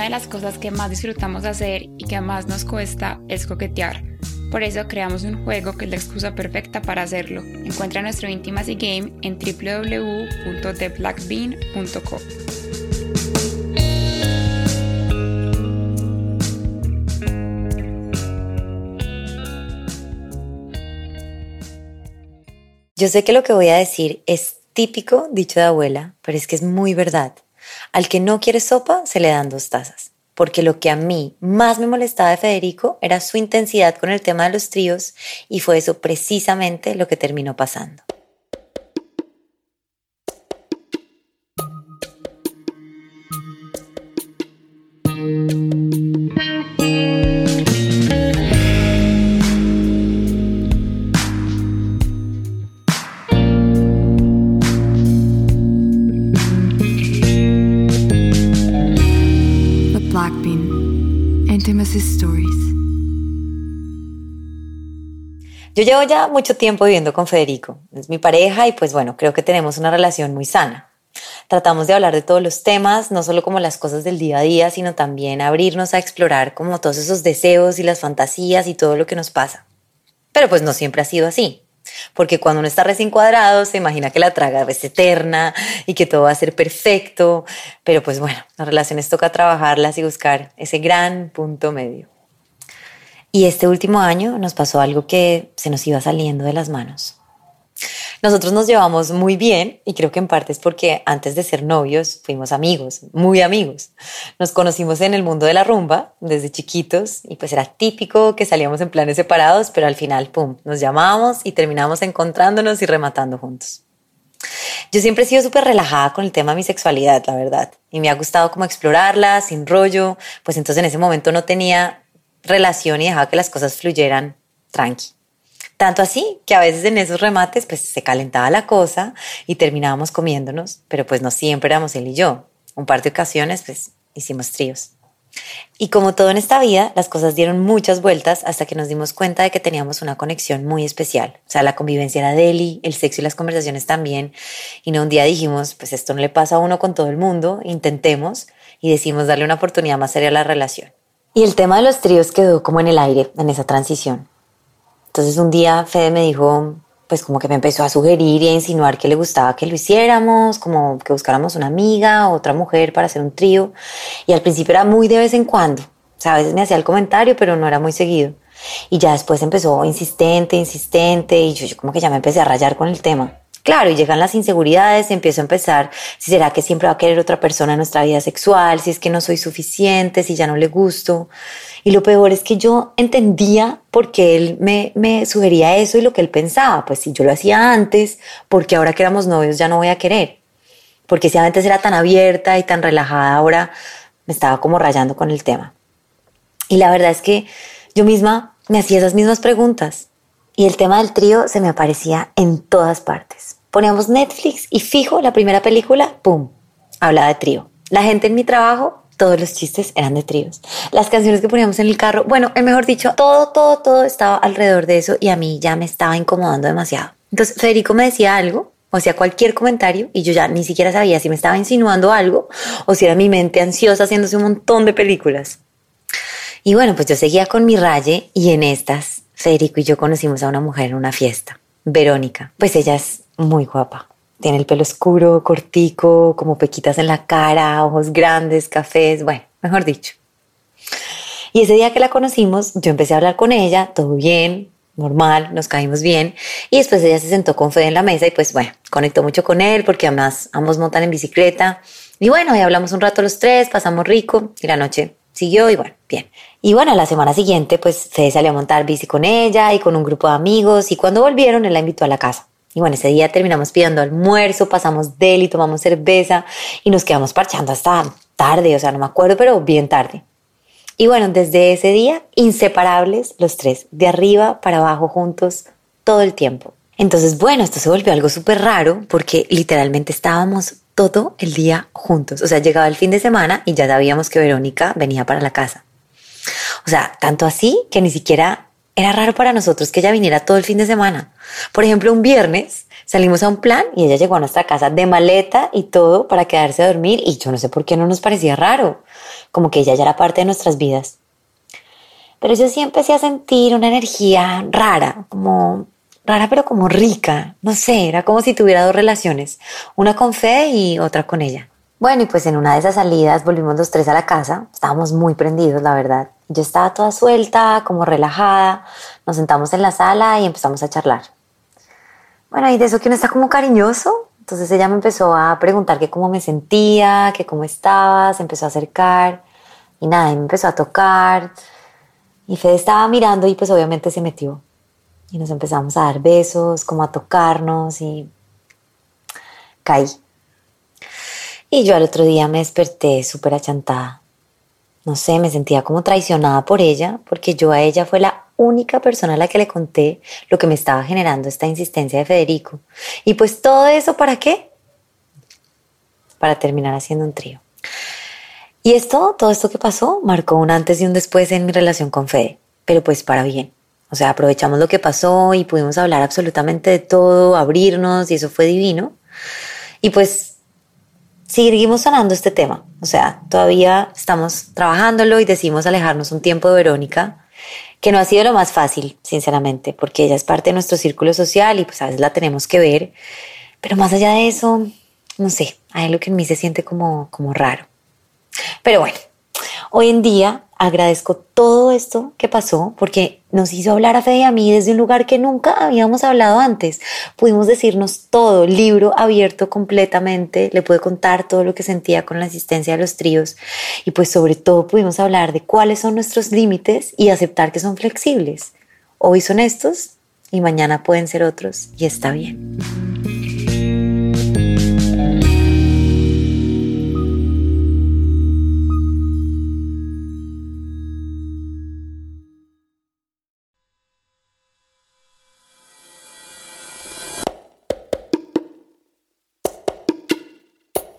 Una de las cosas que más disfrutamos hacer y que más nos cuesta es coquetear. Por eso creamos un juego que es la excusa perfecta para hacerlo. Encuentra nuestro Intimacy Game en www.theblackbean.co. Yo sé que lo que voy a decir es típico dicho de abuela, pero es que es muy verdad. Al que no quiere sopa, se le dan dos tazas. Porque lo que a mí más me molestaba de Federico era su intensidad con el tema de los tríos y fue eso precisamente lo que terminó pasando. Yo llevo ya mucho tiempo viviendo con Federico, es mi pareja y pues bueno, creo que tenemos una relación muy sana. Tratamos de hablar de todos los temas, no solo como las cosas del día a día, sino también abrirnos a explorar como todos esos deseos y las fantasías y todo lo que nos pasa. Pero pues no siempre ha sido así, porque cuando uno está recién cuadrado se imagina que la traga es eterna y que todo va a ser perfecto, pero pues bueno, las relaciones toca trabajarlas y buscar ese gran punto medio. Y este último año nos pasó algo que se nos iba saliendo de las manos. Nosotros nos llevamos muy bien y creo que en parte es porque antes de ser novios fuimos amigos, muy amigos. Nos conocimos en el mundo de la rumba desde chiquitos y pues era típico que salíamos en planes separados, pero al final, ¡pum!, nos llamamos y terminamos encontrándonos y rematando juntos. Yo siempre he sido súper relajada con el tema de mi sexualidad, la verdad, y me ha gustado como explorarla sin rollo, pues entonces en ese momento no tenía relación y dejaba que las cosas fluyeran tranqui. Tanto así que a veces en esos remates pues se calentaba la cosa y terminábamos comiéndonos, pero pues no siempre éramos él y yo. Un par de ocasiones pues hicimos tríos. Y como todo en esta vida, las cosas dieron muchas vueltas hasta que nos dimos cuenta de que teníamos una conexión muy especial. O sea, la convivencia era deli, el sexo y las conversaciones también. Y no un día dijimos, pues esto no le pasa a uno con todo el mundo, intentemos y decimos darle una oportunidad más seria a la relación. Y el tema de los tríos quedó como en el aire en esa transición. Entonces un día Fede me dijo, pues como que me empezó a sugerir y a insinuar que le gustaba que lo hiciéramos, como que buscáramos una amiga otra mujer para hacer un trío. Y al principio era muy de vez en cuando. O sea, a veces me hacía el comentario, pero no era muy seguido. Y ya después empezó insistente, insistente, y yo, yo como que ya me empecé a rayar con el tema. Claro, y llegan las inseguridades empiezo a empezar, si será que siempre va a querer otra persona en nuestra vida sexual, si es que no soy suficiente, si ya no le gusto. Y lo peor es que yo entendía por qué él me, me sugería eso y lo que él pensaba. Pues si yo lo hacía antes, porque ahora que éramos novios ya no voy a querer. Porque si antes era tan abierta y tan relajada, ahora me estaba como rayando con el tema. Y la verdad es que yo misma me hacía esas mismas preguntas y el tema del trío se me aparecía en todas partes. Poníamos Netflix y fijo la primera película, ¡pum! Hablaba de trío. La gente en mi trabajo, todos los chistes eran de tríos. Las canciones que poníamos en el carro, bueno, mejor dicho, todo, todo, todo estaba alrededor de eso y a mí ya me estaba incomodando demasiado. Entonces Federico me decía algo, o sea, cualquier comentario y yo ya ni siquiera sabía si me estaba insinuando algo o si era mi mente ansiosa haciéndose un montón de películas. Y bueno, pues yo seguía con mi raye y en estas Federico y yo conocimos a una mujer en una fiesta, Verónica. Pues ella es muy guapa. Tiene el pelo oscuro, cortico, como pequitas en la cara, ojos grandes, cafés, bueno, mejor dicho. Y ese día que la conocimos, yo empecé a hablar con ella, todo bien, normal, nos caímos bien. Y después ella se sentó con Fede en la mesa y pues bueno, conectó mucho con él porque además ambos montan en bicicleta. Y bueno, y hablamos un rato los tres, pasamos rico y la noche siguió y bueno, bien. Y bueno, la semana siguiente pues se salió a montar bici con ella y con un grupo de amigos y cuando volvieron él la invitó a la casa. Y bueno, ese día terminamos pidiendo almuerzo, pasamos del y tomamos cerveza y nos quedamos parchando hasta tarde, o sea, no me acuerdo, pero bien tarde. Y bueno, desde ese día, inseparables los tres, de arriba para abajo juntos todo el tiempo. Entonces, bueno, esto se volvió algo súper raro porque literalmente estábamos todo el día juntos. O sea, llegaba el fin de semana y ya sabíamos que Verónica venía para la casa. O sea, tanto así que ni siquiera era raro para nosotros que ella viniera todo el fin de semana. Por ejemplo, un viernes salimos a un plan y ella llegó a nuestra casa de maleta y todo para quedarse a dormir y yo no sé por qué no nos parecía raro, como que ella ya era parte de nuestras vidas. Pero yo sí empecé a sentir una energía rara, como rara pero como rica, no sé, era como si tuviera dos relaciones, una con Fe y otra con ella. Bueno, y pues en una de esas salidas volvimos los tres a la casa, estábamos muy prendidos, la verdad. Yo estaba toda suelta, como relajada, nos sentamos en la sala y empezamos a charlar. Bueno, y de eso que uno está como cariñoso, entonces ella me empezó a preguntar que cómo me sentía, que cómo estaba, se empezó a acercar y nada, y me empezó a tocar. Y Fede estaba mirando y pues obviamente se metió. Y nos empezamos a dar besos, como a tocarnos y caí. Y yo al otro día me desperté súper achantada. No sé, me sentía como traicionada por ella, porque yo a ella fue la única persona a la que le conté lo que me estaba generando esta insistencia de Federico. Y pues todo eso, ¿para qué? Para terminar haciendo un trío. Y esto, todo esto que pasó, marcó un antes y un después en mi relación con Fede, pero pues para bien. O sea, aprovechamos lo que pasó y pudimos hablar absolutamente de todo, abrirnos y eso fue divino. Y pues seguimos sanando este tema. O sea, todavía estamos trabajándolo y decidimos alejarnos un tiempo de Verónica, que no ha sido lo más fácil, sinceramente, porque ella es parte de nuestro círculo social y pues a veces la tenemos que ver. Pero más allá de eso, no sé, hay algo que en mí se siente como, como raro. Pero bueno, hoy en día agradezco todo esto que pasó porque nos hizo hablar a Fede y a mí desde un lugar que nunca habíamos hablado antes. Pudimos decirnos todo, libro abierto completamente, le pude contar todo lo que sentía con la asistencia de los tríos y pues sobre todo pudimos hablar de cuáles son nuestros límites y aceptar que son flexibles. Hoy son estos y mañana pueden ser otros y está bien.